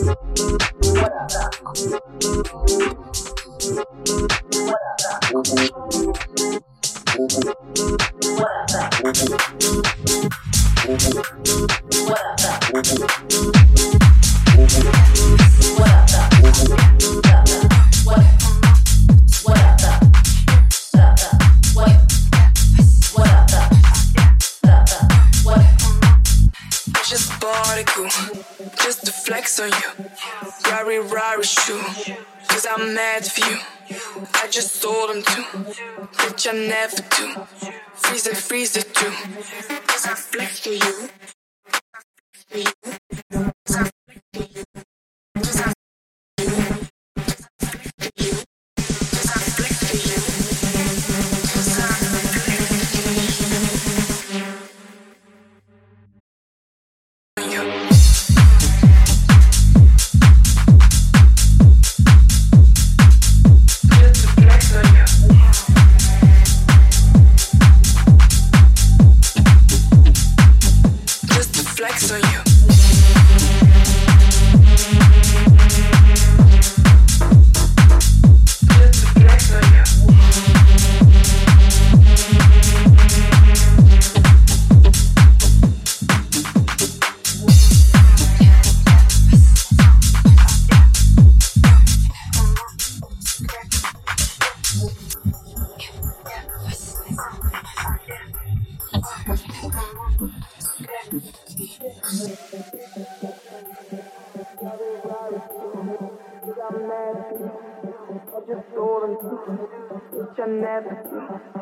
What up? What up? Ferrari shoe. Cause I'm mad for you. I just told him to. Bitch, I never do. Freeze it, freeze it too. Cause I'm for you. Cause I for you. together.